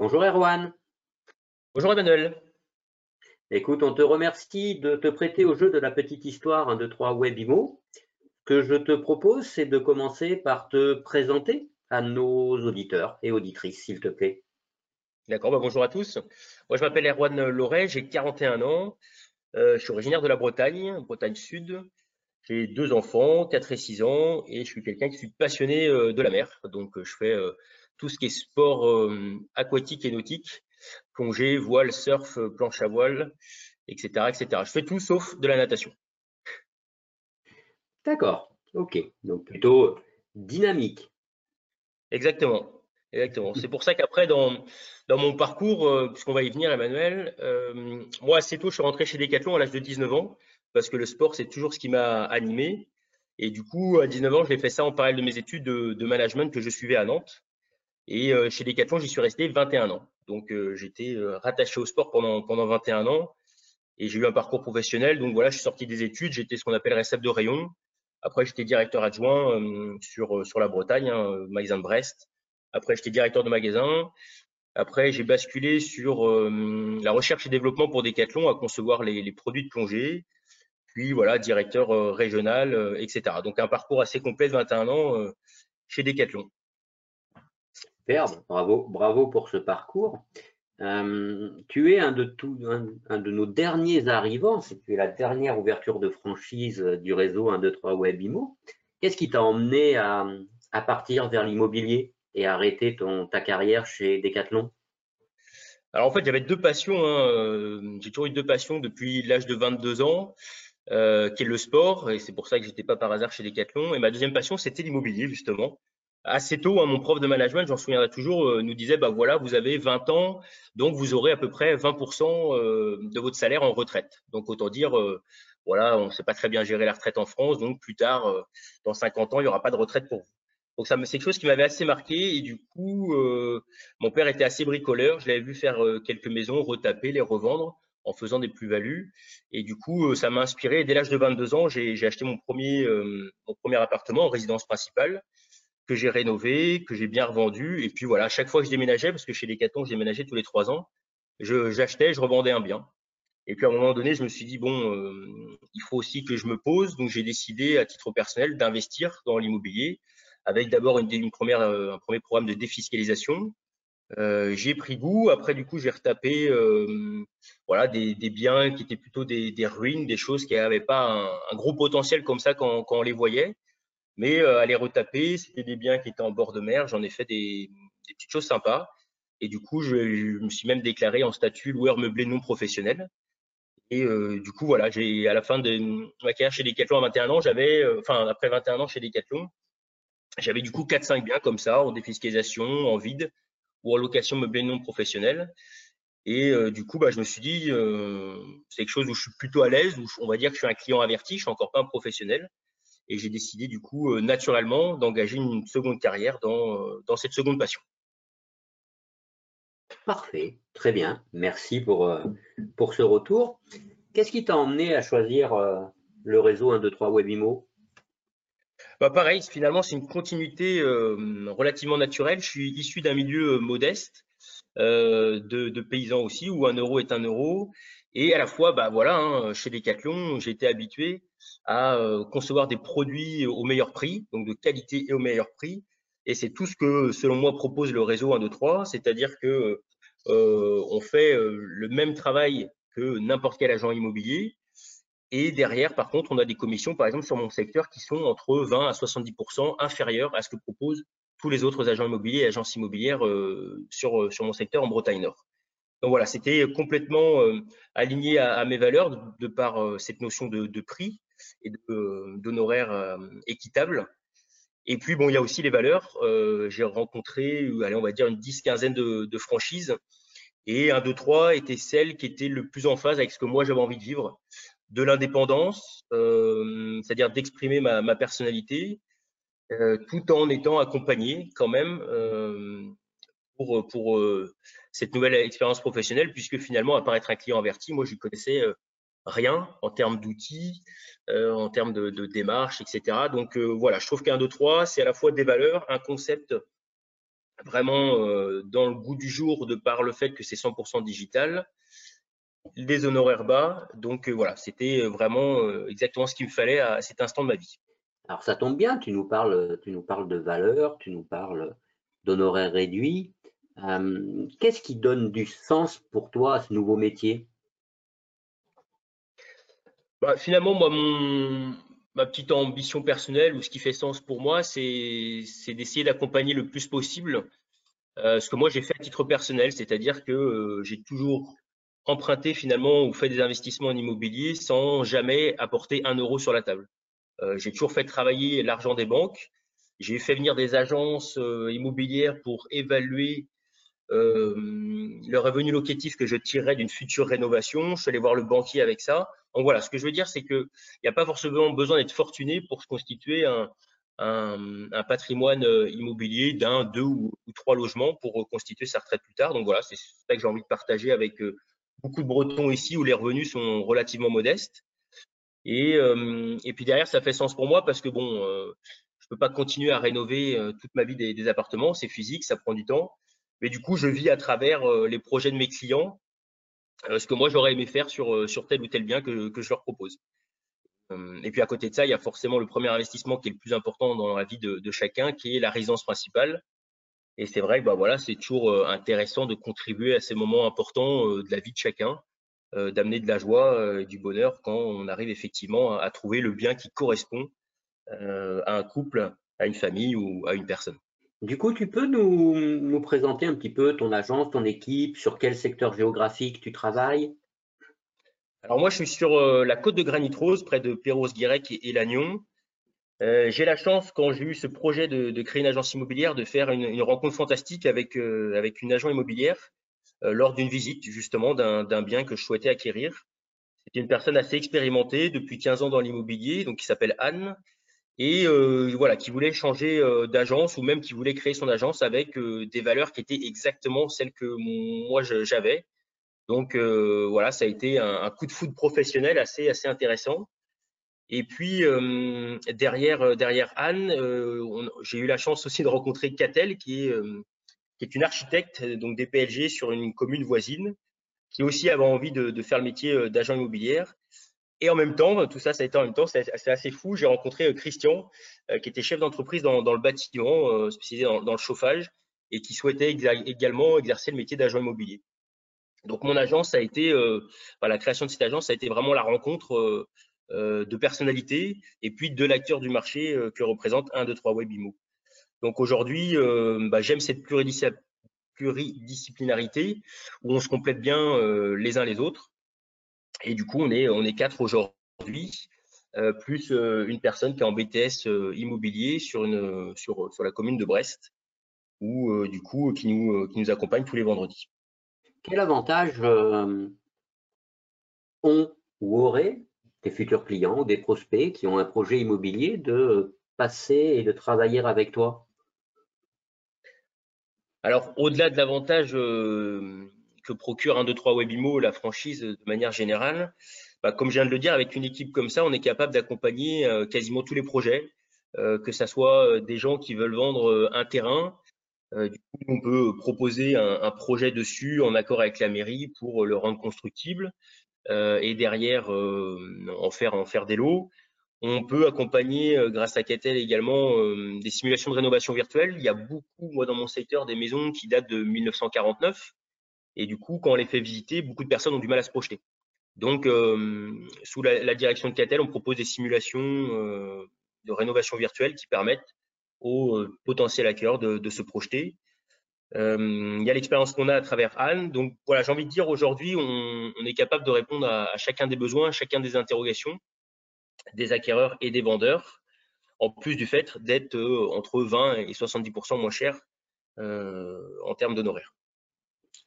Bonjour Erwan. Bonjour Emmanuel. Écoute, on te remercie de te prêter au jeu de la petite histoire 1, 2, 3 Webimo. Ce que je te propose, c'est de commencer par te présenter à nos auditeurs et auditrices, s'il te plaît. D'accord, bah, bonjour à tous. Moi, je m'appelle Erwan Loret, j'ai 41 ans. Euh, je suis originaire de la Bretagne, Bretagne Sud. J'ai deux enfants, 4 et 6 ans, et je suis quelqu'un qui suis passionné euh, de la mer. Donc, euh, je fais tout ce qui est sport aquatique et nautique plongée, voile, surf, planche à voile, etc., etc. Je fais tout sauf de la natation. D'accord, ok. Donc plutôt dynamique. Exactement. Exactement. C'est pour ça qu'après, dans, dans mon parcours, euh, puisqu'on va y venir, Emmanuel, euh, moi, assez tôt, je suis rentré chez Decathlon à l'âge de 19 ans, parce que le sport, c'est toujours ce qui m'a animé. Et du coup, à 19 ans, j'ai fait ça en parallèle de mes études de, management que je suivais à Nantes. Et euh, chez Decathlon, j'y suis resté 21 ans. Donc, euh, j'étais euh, rattaché au sport pendant, pendant 21 ans et j'ai eu un parcours professionnel. Donc, voilà, je suis sorti des études, j'étais ce qu'on appelle récepteur de rayon. Après, j'étais directeur adjoint euh, sur, sur la Bretagne, hein, magasin de Brest. Après, j'étais directeur de magasin. Après, j'ai basculé sur la recherche et développement pour Decathlon, à concevoir les, les produits de plongée. Puis, voilà, directeur régional, etc. Donc, un parcours assez complet de 21 ans chez Decathlon. Bravo, bravo pour ce parcours. Euh, tu es un de, nos derniers arrivants, tu es la dernière ouverture de franchise du réseau 1, 2, 3 Webimo. Qu'est-ce qui t'a emmené à, partir vers l'immobilier et arrêter ta carrière chez Decathlon? Alors en fait, j'avais deux passions. Hein. Euh, j'ai toujours eu deux passions depuis l'âge de 22 ans, euh, qui est le sport, et c'est pour ça que j'étais pas par hasard chez Decathlon. Et ma deuxième passion, c'était l'immobilier, justement assez tôt, hein, mon prof de management, j'en souviendrai toujours, euh, nous disait, bah voilà, vous avez 20 ans, donc vous aurez à peu près 20% euh, de votre salaire en retraite. Donc autant dire, euh, voilà, on ne sait pas très bien gérer la retraite en France, donc plus tard, dans 50 ans, il n'y aura pas de retraite pour vous. Donc ça, c'est quelque chose qui m'avait assez marqué et du coup, mon père était assez bricoleur. Je l'avais vu faire quelques maisons, retaper, les revendre en faisant des plus-values. Et du coup, ça m'a inspiré. Dès l'âge de 22 ans, j'ai acheté mon premier, mon premier appartement en résidence principale que j'ai rénové, que j'ai bien revendu. Et puis voilà, à chaque fois que je déménageais, parce que chez Decathlon, je déménageais tous les trois ans, j'achetais, je, revendais un bien. Et puis à un moment donné, je me suis dit, bon, euh, il faut aussi que je me pose. Donc j'ai décidé à titre personnel d'investir dans l'immobilier avec d'abord une, première, euh, un premier programme de défiscalisation. Euh, j'ai pris goût. Après, du coup, j'ai retapé voilà, des, des, biens qui étaient plutôt des, des ruines, des choses qui n'avaient pas un, un, gros potentiel comme ça quand, quand on les voyait. Mais euh, à les retaper, c'était des biens qui étaient en bord de mer. J'en ai fait des, petites choses sympas. Et du coup, je, me suis même déclaré en statut loueur meublé non professionnel. Et euh, du coup, voilà, j'ai à la fin de ma carrière chez Decathlon à 21 ans, j'avais, euh, enfin après 21 ans chez Decathlon, j'avais du coup 4-5 biens comme ça, en défiscalisation, en vide ou en location meublée non professionnelle. Et du coup, bah, je me suis dit, c'est quelque chose où je suis plutôt à l'aise, où on va dire que je suis un client averti, je suis encore pas un professionnel. Et j'ai décidé du coup euh, naturellement d'engager une seconde carrière dans, euh, dans cette seconde passion. Parfait, très bien. Merci pour, euh, pour ce retour. Qu'est-ce qui t'a emmené à choisir le réseau 1, 2, 3 Webimo? Bah pareil, finalement, c'est une continuité relativement naturelle. Je suis issu d'un milieu modeste, de, de, paysans aussi, où un euro est un euro. Et à la fois, bah voilà, hein, chez Decathlon, j'ai été habitué à euh, concevoir des produits au meilleur prix, donc de qualité et au meilleur prix. Et c'est tout ce que, selon moi, propose le réseau 1, 2, 3, c'est-à-dire que euh, on fait euh, le même travail que n'importe quel agent immobilier. Et derrière, par contre, on a des commissions, par exemple, sur mon secteur, qui sont entre 20 à 70% inférieures à ce que proposent tous les autres agents immobiliers et agences immobilières sur, sur mon secteur en Bretagne Nord. Donc voilà, c'était complètement aligné à, mes valeurs de, par cette notion de, prix et d'honoraires euh, équitable. Et puis, bon, il y a aussi les valeurs. J'ai rencontré, on va dire, une dix, quinzaine de, franchises. Et un, deux, trois était celle qui était le plus en phase avec ce que moi j'avais envie de vivre. De l'indépendance, c'est-à-dire d'exprimer ma, personnalité, tout en étant accompagné quand même pour, pour cette nouvelle expérience professionnelle, puisque finalement, être un client averti, moi, je connaissais euh, rien en termes d'outils, euh, en termes de, de démarches, etc. Donc euh, voilà, je trouve qu'un 2, 3, c'est à la fois des valeurs, un concept vraiment dans le goût du jour de par le fait que c'est 100% digital, des honoraires bas. Donc voilà, c'était vraiment exactement ce qu'il me fallait à cet instant de ma vie. Alors ça tombe bien, tu nous parles, tu nous parles de valeur, tu nous parles d'honoraires réduits. Qu'est-ce qui donne du sens pour toi à ce nouveau métier? Bah, Finalement, moi, mon, ma petite ambition personnelle ou ce qui fait sens pour moi, c'est d'essayer d'accompagner le plus possible euh, ce que moi j'ai fait à titre personnel, c'est-à-dire que euh, j'ai toujours emprunté finalement ou fait des investissements en immobilier sans jamais apporter un euro sur la table. Euh, j'ai toujours fait travailler l'argent des banques. J'ai fait venir des agences immobilières pour évaluer le revenu locatif que je tirerais d'une future rénovation. Je suis allé voir le banquier avec ça. Donc voilà, ce que je veux dire, c'est qu'il n'y a pas forcément besoin d'être fortuné pour se constituer un, patrimoine euh, immobilier d'un, deux ou, trois logements pour constituer sa retraite plus tard. Donc voilà, c'est ça que j'ai envie de partager avec euh, beaucoup de Bretons ici où les revenus sont relativement modestes. Et, euh, puis derrière, ça fait sens pour moi parce que bon, je peux pas continuer à rénover toute ma vie des appartements, c'est physique, ça prend du temps. Mais du coup, je vis à travers les projets de mes clients euh, ce que moi j'aurais aimé faire sur, euh, sur tel ou tel bien que, je leur propose. Euh, et puis à côté de ça, il y a forcément le premier investissement qui est le plus important dans la vie de, de chacun, qui est la résidence principale. Et c'est vrai que bah, voilà, c'est toujours intéressant de contribuer à ces moments importants de la vie de chacun, d'amener de la joie et du bonheur quand on arrive effectivement à, trouver le bien qui correspond à un couple, à une famille ou à une personne. Du coup, tu peux nous, présenter un petit peu ton agence, ton équipe, sur quel secteur géographique tu travailles? Alors moi, je suis sur euh, la côte de Granit Rose, près de Perros-Guirec et, Lannion. Euh, j'ai la chance, quand j'ai eu ce projet de, créer une agence immobilière, de faire une, rencontre fantastique avec, euh, avec une agent immobilière lors d'une visite justement d'un bien que je souhaitais acquérir. C'était une personne assez expérimentée depuis 15 ans dans l'immobilier, donc qui s'appelle Anne, et euh, voilà, qui voulait changer euh, d'agence ou même qui voulait créer son agence avec euh, des valeurs qui étaient exactement celles que moi j'avais. Donc voilà, ça a été un, coup de foot professionnel assez assez intéressant. Et puis derrière derrière Anne, j'ai eu la chance aussi de rencontrer Catel, qui est qui est une architecte donc des PLG sur une commune voisine, qui aussi avait envie de, de faire le métier d'agent immobilier et en même temps, tout ça, ça a été en même temps, c'est assez fou. J'ai rencontré euh, Christian, euh, qui était chef d'entreprise dans, le bâtiment, euh, spécialisé dans, le chauffage, et qui souhaitait également exercer le métier d'agent immobilier. Donc mon agence a été, la création de cette agence a été vraiment la rencontre de personnalités et puis de l'acteur du marché que représente 1, 2, 3 Webimo. Donc aujourd'hui, bah, j'aime cette pluridisciplinarité où on se complète bien les uns les autres. Et du coup, on est, on est quatre aujourd'hui, euh, plus euh, une personne qui est en BTS euh, immobilier sur, une, sur, sur la commune de Brest, ou du coup, qui nous, qui nous accompagne tous les vendredis. Quel avantage ont ou auraient des futurs clients ou des prospects qui ont un projet immobilier de passer et de travailler avec toi? Alors, au-delà de l'avantage que procure un, 2, 3 Webimo, la franchise de manière générale, bah, comme je viens de le dire, avec une équipe comme ça, on est capable d'accompagner euh, quasiment tous les projets, euh, que ce soit euh, des gens qui veulent vendre un terrain. du coup, on peut proposer un, projet dessus en accord avec la mairie pour le rendre constructible et derrière en faire en faire des lots. On peut accompagner, grâce à Catel également, des simulations de rénovation virtuelle. Il y a beaucoup, moi, dans mon secteur, des maisons qui datent de 1949. Et du coup, quand on les fait visiter, beaucoup de personnes ont du mal à se projeter. Donc, euh, sous la, direction de Catel, on propose des simulations euh, de rénovation virtuelle qui permettent aux euh, potentiels acquéreurs de, se projeter. il y a l'expérience qu'on a à travers Anne. Donc, voilà, j'ai envie de dire aujourd'hui, on, est capable de répondre à, chacun des besoins, à chacun des interrogations des acquéreurs et des vendeurs, en plus du fait d'être entre 20 et 70% moins cher en termes d'honoraires.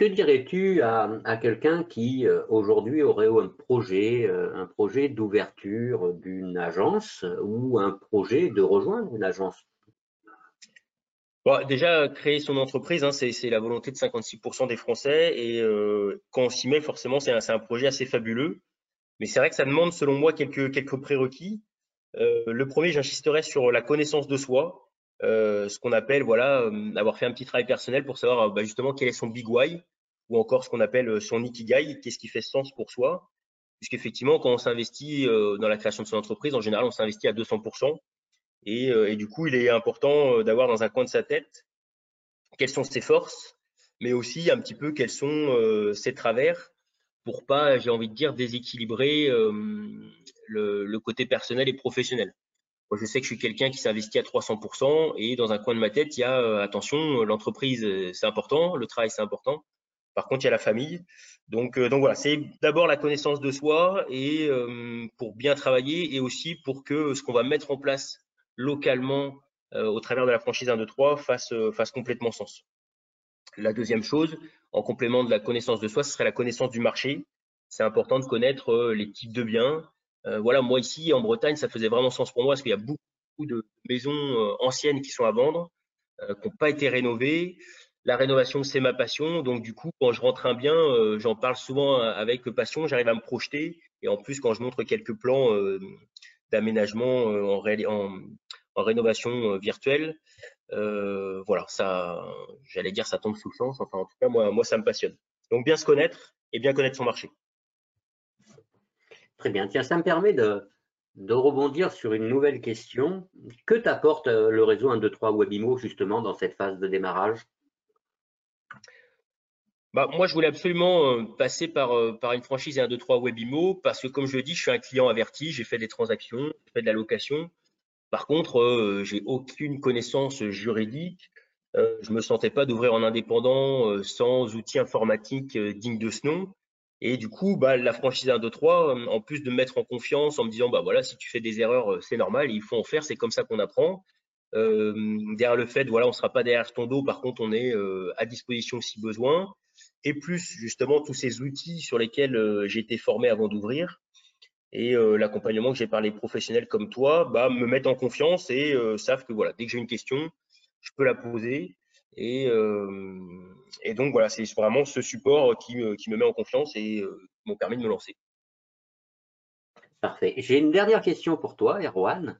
Que dirais-tu à, quelqu'un qui euh, aujourd'hui aurait un projet, euh, un projet d'ouverture d'une agence ou un projet de rejoindre une agence? Déjà, créer son entreprise, hein, c'est la volonté de 56% des Français et euh, quand on s'y met, forcément, c'est un, projet assez fabuleux. Mais c'est vrai que ça demande, selon moi, quelques, quelques prérequis. le premier, j'insisterai sur la connaissance de soi. Ce qu'on appelle voilà avoir fait un petit travail personnel pour savoir bah, justement quel est son big why ou encore ce qu'on appelle son ikigai, qu'est-ce qui fait sens pour soi. Puisqu'effectivement, quand on s'investit dans la création de son entreprise, en général, on s'investit à 200%. Et, du coup, il est important d'avoir dans un coin de sa tête quelles sont ses forces, mais aussi un petit peu quels sont ses travers pour pas, j'ai envie de dire, déséquilibrer le, côté personnel et professionnel. Je sais que je suis quelqu'un qui s'investit à 300% et dans un coin de ma tête, il y a attention, l'entreprise, c'est important, le travail, c'est important. Par contre, il y a la famille. Donc, donc voilà, c'est d'abord la connaissance de soi et pour bien travailler et aussi pour que ce qu'on va mettre en place localement au travers de la franchise 1, 2, 3 fasse, fasse complètement sens. La deuxième chose, en complément de la connaissance de soi, ce serait la connaissance du marché. C'est important de connaître euh, les types de biens. Euh, voilà, moi ici en Bretagne, ça faisait vraiment sens pour moi parce qu'il y a beaucoup de maisons euh, anciennes qui sont à vendre, qui n'ont pas été rénovées. La rénovation, c'est ma passion. Donc, du coup, quand je rentre un bien, j'en parle souvent avec passion. J'arrive à me projeter. Et en plus, quand je montre quelques plans d'aménagement en, rénovation virtuelle, euh, voilà, ça, j'allais dire, ça tombe sous chance. Enfin, en tout cas, moi, moi, ça me passionne. Donc, bien se connaître et bien connaître son marché. Très bien. Tiens, ça me permet de, rebondir sur une nouvelle question. Que t'apporte euh, le réseau 1, 2, 3 Webimo justement dans cette phase de démarrage? Bah, moi, je voulais absolument euh, passer par, par une franchise 1, 2, 3 Webimo parce que, comme je le dis, je suis un client averti, j'ai fait des transactions, j'ai fait de la location. Par contre, euh, j'ai aucune connaissance juridique. Euh, je me sentais pas d'ouvrir en indépendant euh, sans outils informatiques dignes de ce nom. Et du coup, bah, la franchise 1, 2, 3, en plus de me mettre en confiance en me disant, bah voilà, si tu fais des erreurs, c'est normal, il faut en faire, c'est comme ça qu'on apprend. derrière le fait, voilà, on ne sera pas derrière ton dos, par contre, on est à disposition si besoin. Et plus, justement, tous ces outils sur lesquels j'ai été formé avant d'ouvrir, et euh, l'accompagnement que j'ai par les professionnels comme toi bah, me mettent en confiance et euh, savent que voilà, dès que j'ai une question, je peux la poser. Et, euh, et donc voilà, c'est vraiment ce support qui, qui, me met en confiance et m'ont permis de me lancer. Parfait. J'ai une dernière question pour toi, Erwan.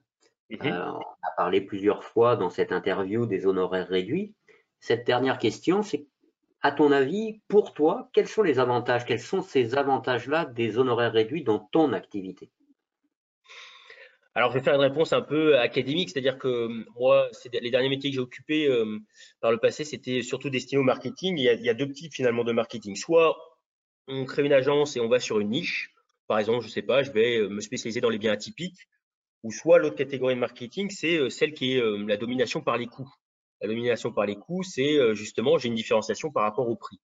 Mhm. on a parlé plusieurs fois dans cette interview des honoraires réduits. Cette dernière question, c'est à ton avis, pour toi, quels sont les avantages, quels sont ces avantages-là des honoraires réduits dans ton activité? Alors, je vais faire une réponse un peu académique, c'est-à-dire que euh, moi, les derniers métiers que j'ai occupés euh, par le passé, c'était surtout destiné au marketing. Il y, a, deux types finalement de marketing. Soit on crée une agence et on va sur une niche. Par exemple, je ne sais pas, je vais euh, me spécialiser dans les biens atypiques. Ou soit l'autre catégorie de marketing, c'est celle qui est la domination par les coûts. La domination par les coûts, c'est justement, j'ai une différenciation par rapport au prix.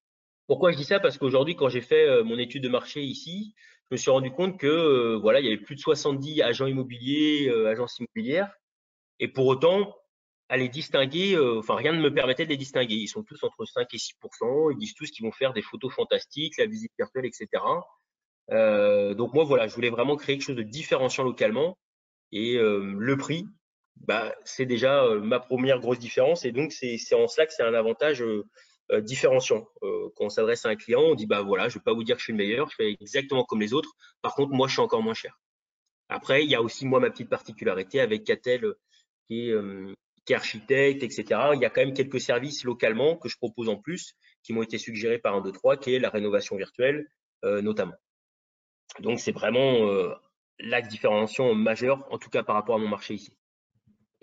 Pourquoi je dis ça? Parce qu'aujourd'hui, quand j'ai fait mon étude de marché ici, je me suis rendu compte que euh, voilà, il y avait plus de 70 agents immobiliers, agences immobilières, et pour autant, à les distinguer, enfin rien ne me permettait de les distinguer. Ils sont tous entre 5 et 6 Ils disent tous qu'ils vont faire des photos fantastiques, la visite virtuelle, etc. donc moi voilà, je voulais vraiment créer quelque chose de différenciant localement. Et le prix, bah, c'est déjà euh, ma première grosse différence. Et donc, c'est en cela que c'est un avantage euh, euh, différenciant. quand on s'adresse à un client, on dit bah voilà, je ne vais pas vous dire que je suis le meilleur, je fais exactement comme les autres. Par contre, moi, je suis encore moins cher. Après, il y a aussi moi ma petite particularité avec Catel qui est, architecte, etc. Il y a quand même quelques services localement que je propose en plus qui m'ont été suggérés par un 2, 3, qui est la rénovation virtuelle notamment. Donc, c'est vraiment l'axe différenciant majeur, en tout cas par rapport à mon marché ici.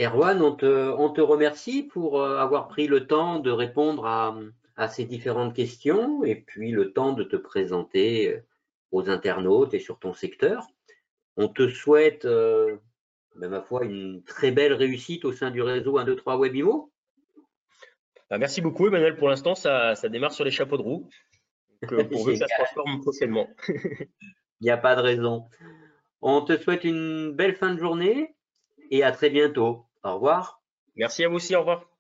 Erwan, on te, remercie pour euh, avoir pris le temps de répondre à, ces différentes questions et puis le temps de te présenter euh, aux internautes et sur ton secteur. On te souhaite, euh, ben, ma foi, une très belle réussite au sein du réseau 1, 2, 3 Webimo. merci beaucoup, Emmanuel. Pour l'instant, ça, démarre sur les chapeaux de roue. Donc, pour que ça se transforme prochainement. Il n'y a pas de raison. On te souhaite une belle fin de journée et à très bientôt. Au revoir. Merci à vous aussi, au revoir.